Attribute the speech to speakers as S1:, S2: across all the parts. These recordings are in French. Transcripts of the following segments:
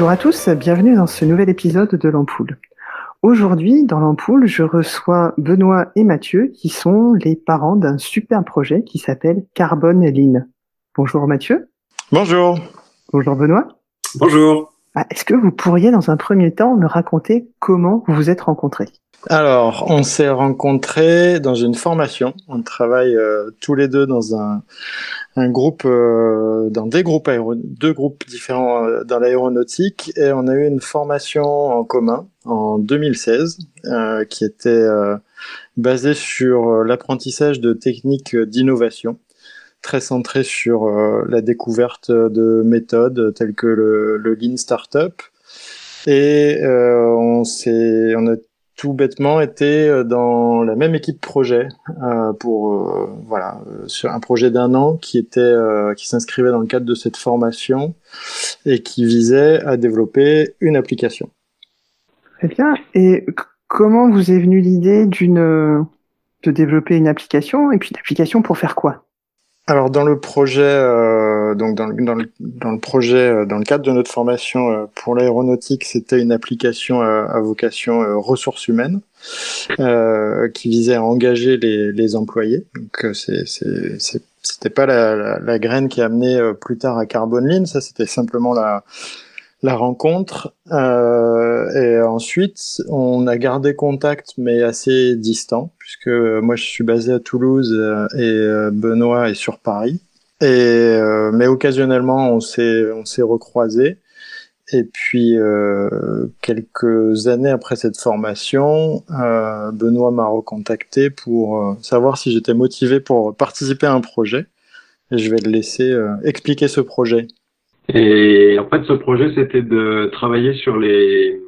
S1: Bonjour à tous, bienvenue dans ce nouvel épisode de l'Ampoule. Aujourd'hui, dans l'Ampoule, je reçois Benoît et Mathieu, qui sont les parents d'un super projet qui s'appelle Carbone Line. Bonjour Mathieu.
S2: Bonjour.
S1: Bonjour Benoît.
S3: Bonjour.
S1: Ah, est-ce que vous pourriez, dans un premier temps, me raconter comment vous vous êtes rencontrés?
S2: Alors, on s'est rencontrés dans une formation. On travaille euh, tous les deux dans un, groupe, euh, dans des groupes deux groupes différents euh, dans l'aéronautique, et on a eu une formation en commun en 2016 euh, qui était basée sur l'apprentissage de techniques d'innovation très centré sur la découverte de méthodes telles que le, le Lean Startup. Et on, on a tout bêtement été euh, dans la même équipe projet euh, pour euh, voilà sur un projet d'un an qui était qui s'inscrivait dans le cadre de cette formation et qui visait à développer une application.
S1: Très bien. Et comment vous est venue l'idée d'une de développer une application et puis une application pour faire quoi?
S2: Alors dans le projet, euh, donc dans le, dans, le, dans le, projet, euh, dans le cadre de notre formation euh, pour l'aéronautique, c'était une application à, vocation ressources humaines qui visait à engager les, les employés. Donc c'est c'était pas la, la, la, graine qui a amené plus tard à Carbon Line, ça c'était simplement la la rencontre. Euh, et ensuite, on a gardé contact, mais assez distant, puisque moi je suis basé à Toulouse euh, et euh, Benoît est sur Paris. Et euh, mais occasionnellement, on s'est on s'est recroisés. Et puis euh, quelques années après cette formation, euh, Benoît m'a recontacté pour savoir si j'étais motivé pour participer à un projet. Et je vais le laisser expliquer ce projet.
S3: Et en fait, ce projet, c'était de travailler sur les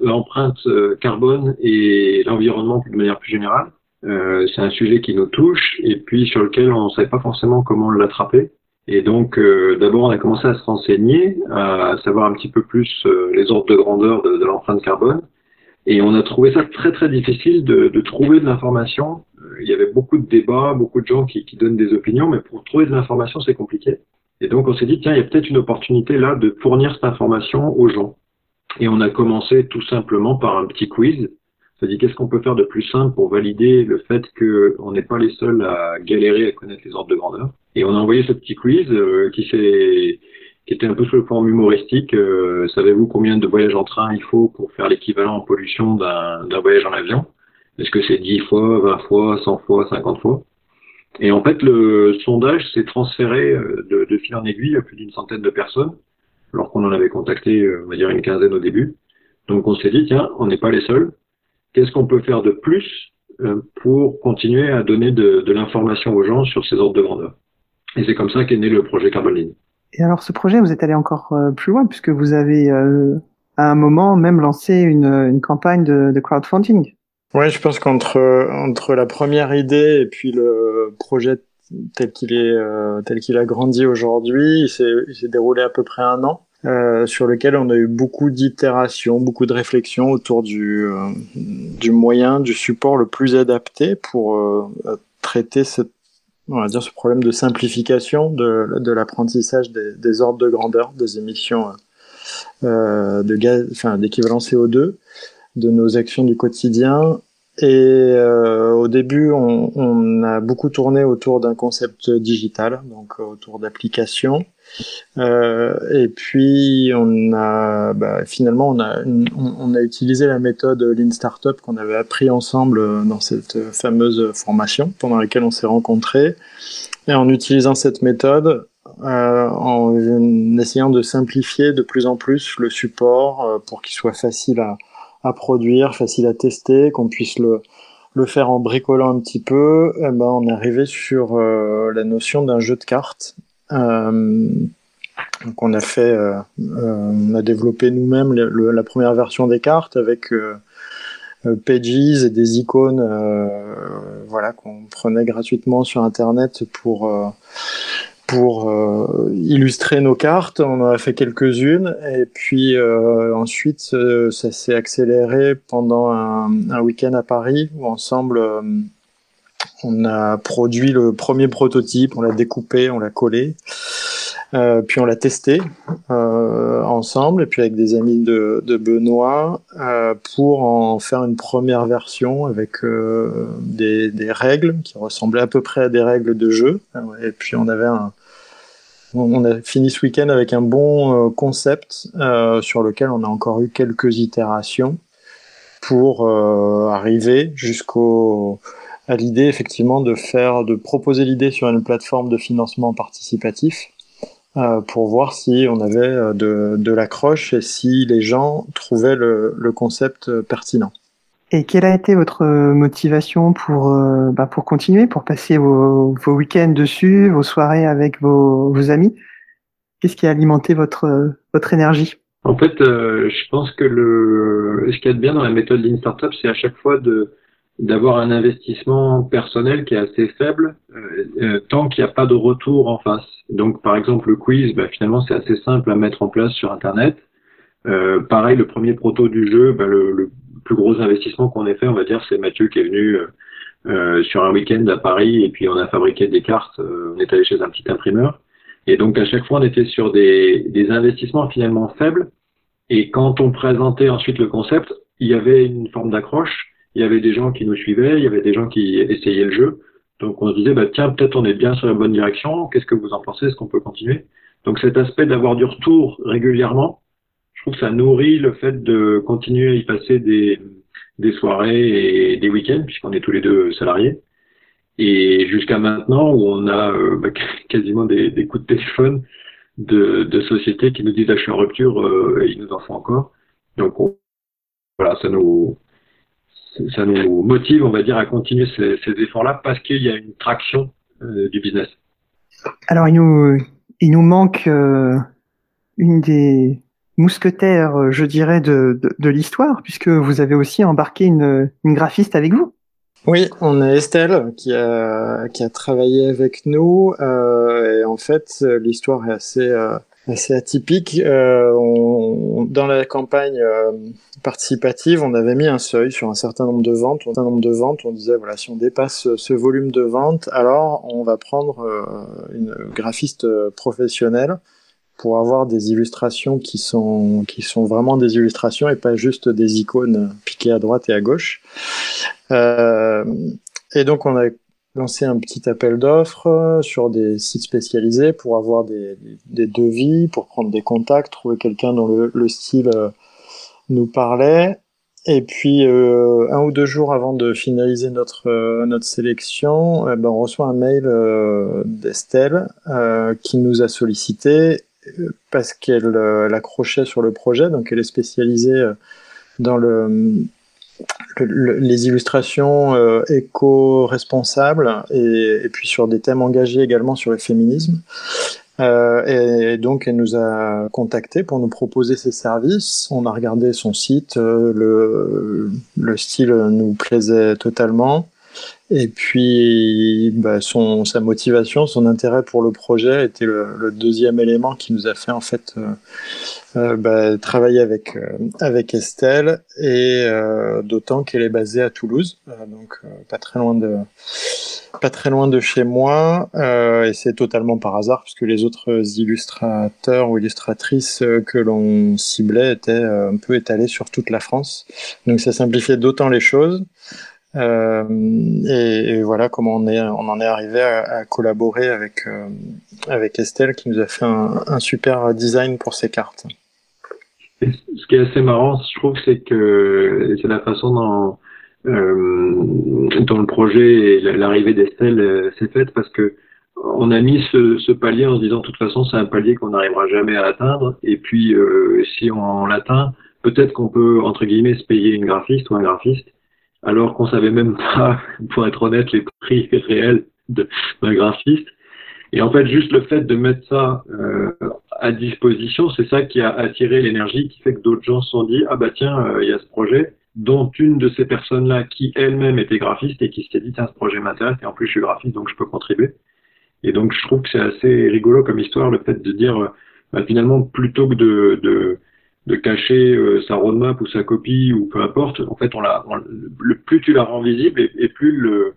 S3: l'empreinte euh, carbone et l'environnement de manière plus générale. Euh, c'est un sujet qui nous touche et puis sur lequel on ne savait pas forcément comment l'attraper. Et donc, euh, d'abord, on a commencé à se renseigner, à savoir un petit peu plus euh, les ordres de grandeur de, de l'empreinte carbone. Et on a trouvé ça très très difficile de, de trouver de l'information. Il y avait beaucoup de débats, beaucoup de gens qui, qui donnent des opinions, mais pour trouver de l'information, c'est compliqué. Et donc on s'est dit, tiens, il y a peut-être une opportunité là de fournir cette information aux gens. Et on a commencé tout simplement par un petit quiz. Dit, qu'est-ce qu'on peut faire de plus simple pour valider le fait qu'on n'est pas les seuls à galérer à connaître les ordres de grandeur? Et on a envoyé ce petit quiz euh, qui s'est qui était un peu sous forme humoristique. Euh, savez-vous combien de voyages en train il faut pour faire l'équivalent en pollution d'un voyage en avion? Est-ce que c'est 10 fois, 20 fois, 100 fois, 50 fois? Et en fait, le sondage s'est transféré euh, de, de, fil en aiguille à plus d'une centaine de personnes, alors qu'on en avait contacté, euh, on va dire, une quinzaine au début. Donc on s'est dit, tiens, on n'est pas les seuls. Qu'est-ce qu'on peut faire de plus euh, pour continuer à donner de, de l'information aux gens sur ces ordres de grandeur? Et c'est comme ça qu'est né le projet Carboline.
S1: Et alors ce projet, vous êtes allé encore plus loin, puisque vous avez à un moment même lancé une, une campagne de, de crowdfunding.
S2: Ouais, je pense qu'entre entre la première idée et puis le projet tel qu'il est euh, tel qu'il a grandi aujourd'hui, il s'est déroulé à peu près un an. Euh, sur lequel on a eu beaucoup d'itérations, beaucoup de réflexions autour du, euh, du moyen, du support le plus adapté pour euh, traiter cette, on va dire, ce problème de simplification de, de l'apprentissage des, des, ordres de grandeur, des émissions de gaz, enfin d'équivalent CO2 de nos actions du quotidien. Et euh, au début, on, on, a beaucoup tourné autour d'un concept digital, donc autour d'applications. Euh, et puis, on a bah, finalement, on a, on, a utilisé la méthode Lean Startup qu'on avait appris ensemble dans cette fameuse formation pendant laquelle on s'est rencontrés. Et en utilisant cette méthode, euh, en essayant de simplifier de plus en plus le support euh, pour qu'il soit facile à, à produire, facile à tester, qu'on puisse le, le faire en bricolant un petit peu, eh ben, on est arrivé sur euh, la notion d'un jeu de cartes. Euh, donc on a fait, euh, on a développé nous-mêmes la première version des cartes avec pages et des icônes, voilà qu'on prenait gratuitement sur internet pour pour euh, illustrer nos cartes. On en a fait quelques-unes et puis euh, ensuite euh, ça s'est accéléré pendant un, un week-end à Paris où ensemble euh, on a produit le premier prototype, on l'a découpé, on l'a collé. Euh, puis on l'a testé euh, ensemble et puis avec des amis de, de Benoît pour en faire une première version avec des, des, règles qui ressemblaient à peu près à des règles de jeu. Et puis on avait un, on a fini ce week-end avec un bon euh, concept euh, sur lequel on a encore eu quelques itérations pour arriver jusqu'au à l'idée effectivement de faire de proposer l'idée sur une plateforme de financement participatif euh, pour voir si on avait euh, de, de l'accroche et si les gens trouvaient le, le, concept euh, pertinent.
S1: Et quelle a été votre motivation pour, bah pour continuer, pour passer vos, vos week-ends dessus, vos soirées avec vos, vos amis? Qu'est-ce qui a alimenté votre, votre énergie?
S3: En fait, euh, je pense que le, ce qu'il y a de bien dans la méthode Lean Startup, c'est à chaque fois de, d'avoir un investissement personnel qui est assez faible euh, euh, tant qu'il n'y a pas de retour en face. Donc par exemple le quiz, bah, finalement c'est assez simple à mettre en place sur Internet. Euh, pareil, le premier proto du jeu, bah, le, le, plus gros investissement qu'on ait fait, on va dire, c'est Mathieu qui est venu euh, sur un week-end à Paris et puis on a fabriqué des cartes, on est allé chez un petit imprimeur. Et donc à chaque fois on était sur des, des investissements finalement faibles. Et quand on présentait ensuite le concept, il y avait une forme d'accroche il y avait des gens qui nous suivaient, il y avait des gens qui essayaient le jeu. Donc on se disait, bah, tiens, peut-être on est bien sur la bonne direction, qu'est-ce que vous en pensez, est-ce qu'on peut continuer? Donc cet aspect d'avoir du retour régulièrement, trouve ça nourrit le fait de continuer à y passer des, des soirées et des week-ends, puisqu'on est tous les deux salariés. Et jusqu'à maintenant, où on a euh, bah, quasiment des, coups de téléphone de, sociétés qui nous disent, ah, je suis en rupture, euh, et ils nous en font encore. Donc voilà, ça nous, ça nous motive, on va dire, à continuer ces, efforts-là parce qu'il y a une traction euh, du business.
S1: Alors, il nous, il nous manque une des mousquetaires, je dirais, de, l'histoire, puisque vous avez aussi embarqué une, graphiste avec vous.
S2: Oui, on a Estelle qui a, travaillé avec nous. Euh, et en fait, l'histoire est assez, euh, atypique. Euh, dans la campagne euh, participative, on avait mis un seuil sur un certain nombre de ventes. Un certain nombre de ventes, on disait voilà, si on dépasse ce volume de ventes, alors on va prendre euh, une graphiste professionnelle pour avoir des illustrations qui sont qui sont vraiment des illustrations et pas juste des icônes piquées à droite et à gauche. Euh, et donc on a lancé un petit appel d'offres sur des sites spécialisés pour avoir des, des, devis, pour prendre des contacts, trouver quelqu'un dont le, le, style euh, nous parlait. Et puis euh, un ou deux jours avant de finaliser notre euh, notre sélection, eh ben, on reçoit un mail euh, d'Estelle qui nous a sollicité parce qu'elle accrochait sur le projet, donc elle est spécialisée dans le le, les illustrations euh, éco-responsables et, puis sur des thèmes engagés également sur le féminisme. Euh, et, donc elle nous a contacté pour nous proposer ses services. On a regardé son site, euh, le style nous plaisait totalement. Et puis, bah, son, sa motivation, son intérêt pour le projet était le, le, deuxième élément qui nous a fait en fait euh, euh, bah, travailler avec euh, avec Estelle et euh, d'autant qu'elle est basée à Toulouse, euh, donc euh, pas très loin de pas très loin de chez moi et c'est totalement par hasard puisque les autres illustrateurs ou illustratrices que l'on ciblait étaient un peu étalés sur toute la France, donc ça simplifiait d'autant les choses. Euh, et, voilà comment on, est, on en est arrivé à, à collaborer avec, euh, avec Estelle qui nous a fait un, un, super design pour ces cartes.
S3: ce qui est assez marrant, je trouve, c'est que c'est la façon dont, euh, dont le projet et l'arrivée d'Estelle euh, s'est faite parce que on a mis ce, ce, palier en se disant de toute façon c'est un palier qu'on n'arrivera jamais à atteindre et puis euh, si on l'atteint peut-être qu'on peut entre guillemets se payer une graphiste ou un graphiste alors qu'on savait même pas, pour être honnête, les prix réels d'un graphiste. Et en fait, juste le fait de mettre ça euh, à disposition, c'est ça qui a attiré l'énergie, qui fait que d'autres gens se sont dit ah bah tiens, euh, il y a ce projet, dont une de ces personnes-là qui elle-même était graphiste et qui s'est dit tiens ce projet m'intéresse et en plus je suis graphiste donc je peux contribuer. Et donc je trouve que c'est assez rigolo comme histoire le fait de dire euh, bah, finalement plutôt que de, de de cacher euh, sa roadmap ou sa copie ou peu importe. En fait, on la, le plus tu la rends visible et, et plus le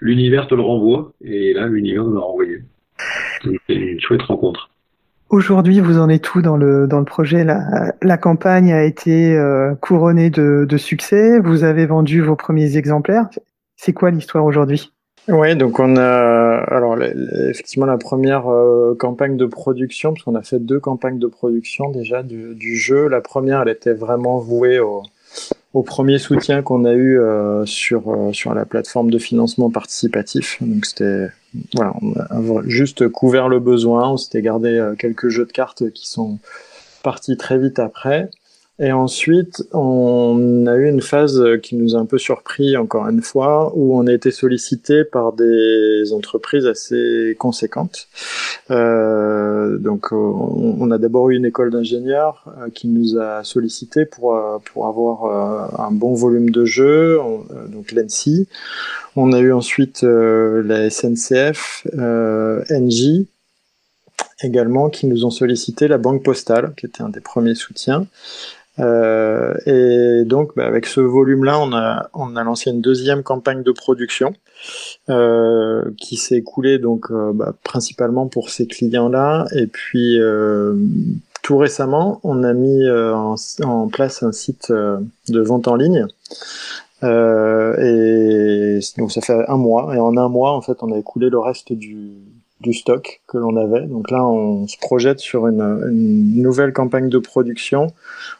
S3: l'univers te le renvoie. Et là, l'univers nous l'a renvoyé. C'est une chouette rencontre.
S1: Aujourd'hui, vous en êtes tout dans le dans le projet? La, la campagne a été euh, couronnée de, de succès. Vous avez vendu vos premiers exemplaires. C'est quoi l'histoire aujourd'hui?
S2: Oui, donc on a effectivement la première euh, campagne de production, parce qu'on a fait deux campagnes de production déjà du, jeu. La première, elle était vraiment vouée au, premier soutien qu'on a eu euh, sur euh, sur la plateforme de financement participatif. Donc c'était voilà, on a juste couvert le besoin. On s'était gardé quelques jeux de cartes qui sont partis très vite après. Et ensuite, on a eu une phase qui nous a un peu surpris encore une fois, où on a été sollicité par des entreprises assez conséquentes. Euh, donc, on, a d'abord eu une école d'ingénieurs euh, qui nous a sollicité pour euh, pour avoir euh, un bon volume de jeux, donc l'ENSI. On a eu ensuite la SNCF, NJ également, qui nous ont sollicité la Banque Postale, qui était un des premiers soutiens. Euh, et donc, bah, avec ce volume-là, on a, on a lancé une deuxième campagne de production euh, qui s'est écoulée donc bah, principalement pour ces clients-là. Et puis, euh, tout récemment, on a mis euh, en, en, place un site de vente en ligne. et donc, ça fait un mois. Et en un mois, en fait, on a écoulé le reste du, du stock que l'on avait. Donc là, on se projette sur une, une, nouvelle campagne de production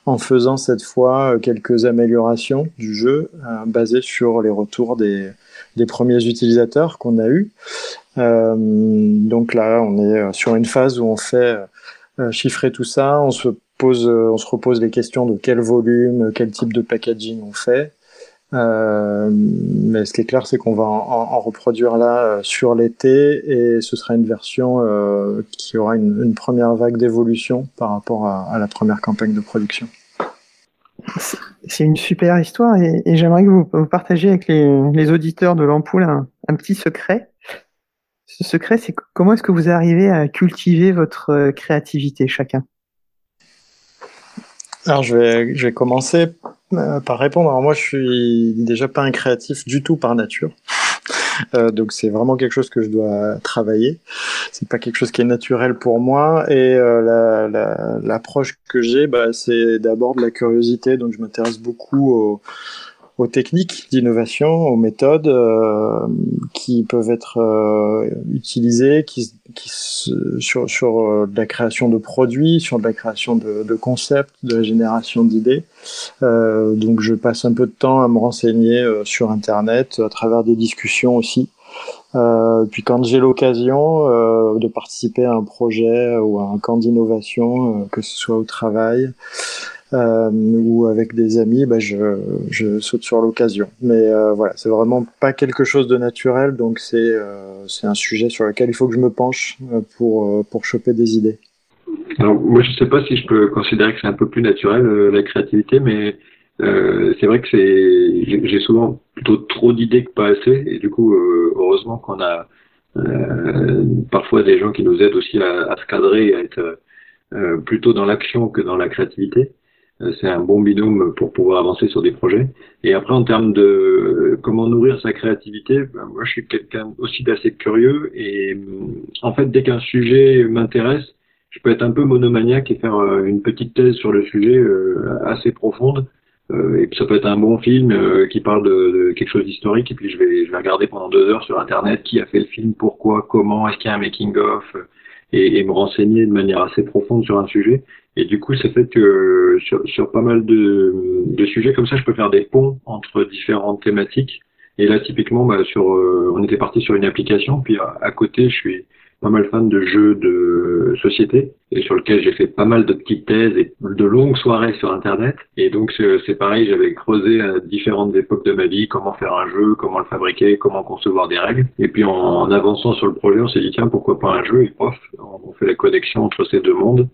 S2: en faisant cette fois euh, quelques améliorations du jeu euh, basées sur les retours des, des premiers utilisateurs qu'on a eu. Euh, donc là, on est euh, sur une phase où on fait chiffrer tout ça, on se pose, on se repose les questions de quel volume, quel type de packaging on fait. Euh, mais ce qui est clair, c'est qu'on va en, en, reproduire là euh, sur l'été et ce sera une version euh, qui aura une, une première vague d'évolution par rapport à, à, la première campagne de production.
S1: C'est une super histoire et, et j'aimerais que vous, vous, partagiez avec les, les auditeurs de l'ampoule un, un, petit secret. Ce secret, c'est comment est-ce que vous arrivez à cultiver votre euh, créativité chacun?
S2: Alors je vais, je vais commencer par répondre. Alors moi, je suis déjà pas un créatif du tout par nature. Euh, donc c'est vraiment quelque chose que je dois travailler. C'est pas quelque chose qui est naturel pour moi. Et euh, l'approche la, que j'ai, bah, c'est d'abord de la curiosité. Donc je m'intéresse beaucoup au, aux techniques d'innovation, aux méthodes euh, qui peuvent être euh, utilisées, qui, sur, sur euh, la création de produits, sur la création de, concepts, de la génération d'idées. Donc je passe un peu de temps à me renseigner sur Internet, à travers des discussions aussi. puis quand j'ai l'occasion de participer à un projet ou à un camp d'innovation, que ce soit au travail, euh, ou avec des amis, bah, je, je saute sur l'occasion. Mais euh, voilà, c'est vraiment pas quelque chose de naturel, donc c'est euh, un sujet sur lequel il faut que je me penche euh, pour euh, pour choper des idées.
S3: Alors moi, je sais pas si je peux considérer que c'est un peu plus naturel la créativité, mais c'est vrai que c'est j'ai souvent plutôt trop d'idées que pas assez, et du coup, heureusement qu'on a parfois des gens qui nous aident aussi à, à se cadrer, à être plutôt dans l'action que dans la créativité. Euh, c'est un bon binôme pour pouvoir avancer sur des projets. Et après, en termes de euh, comment nourrir sa créativité, ben, moi, je suis quelqu'un aussi d'assez curieux. Et euh, en fait, dès qu'un sujet m'intéresse, je peux être un peu monomaniaque et faire une petite thèse sur le sujet assez profonde. et puis ça peut être un bon film qui parle de, de quelque chose d'historique. Et puis je vais, je vais regarder pendant deux heures sur Internet qui a fait le film, pourquoi, comment, est-ce qu'il y a un making-of et, me renseigner de manière assez profonde sur un sujet. Et du coup, ça fait que sur, sur pas mal de, de, sujets comme ça, je peux faire des ponts entre différentes thématiques. Et là, typiquement, bah, sur, euh, on était parti sur une application, puis à, côté, je suis pas mal fan de jeux de société, et sur lequel j'ai fait pas mal de petites thèses et de longues soirées sur Internet. Et donc, c'est pareil, j'avais creusé à différentes époques de ma vie comment faire un jeu, comment le fabriquer, comment concevoir des règles. Et puis, en, avançant sur le projet, on s'est dit, tiens, pourquoi pas un jeu Et prof, on fait la connexion entre ces deux mondes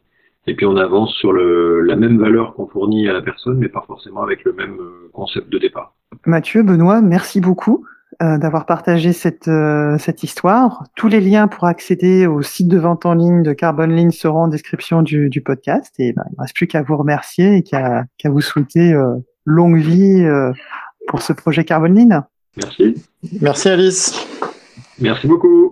S3: et puis on avance sur le, la même valeur qu'on fournit à la personne, mais pas forcément avec le même euh, concept de départ.
S1: Mathieu, Benoît, merci beaucoup euh, d'avoir partagé cette, euh, cette histoire. Tous les liens pour accéder au site de vente en ligne de Carbon Line seront en description du, du podcast. Et ben, il ne reste plus qu'à vous remercier et qu'à qu'à vous souhaiter euh, longue vie euh, pour ce projet Carbon Line.
S3: Merci.
S2: Merci Alice.
S3: Merci beaucoup.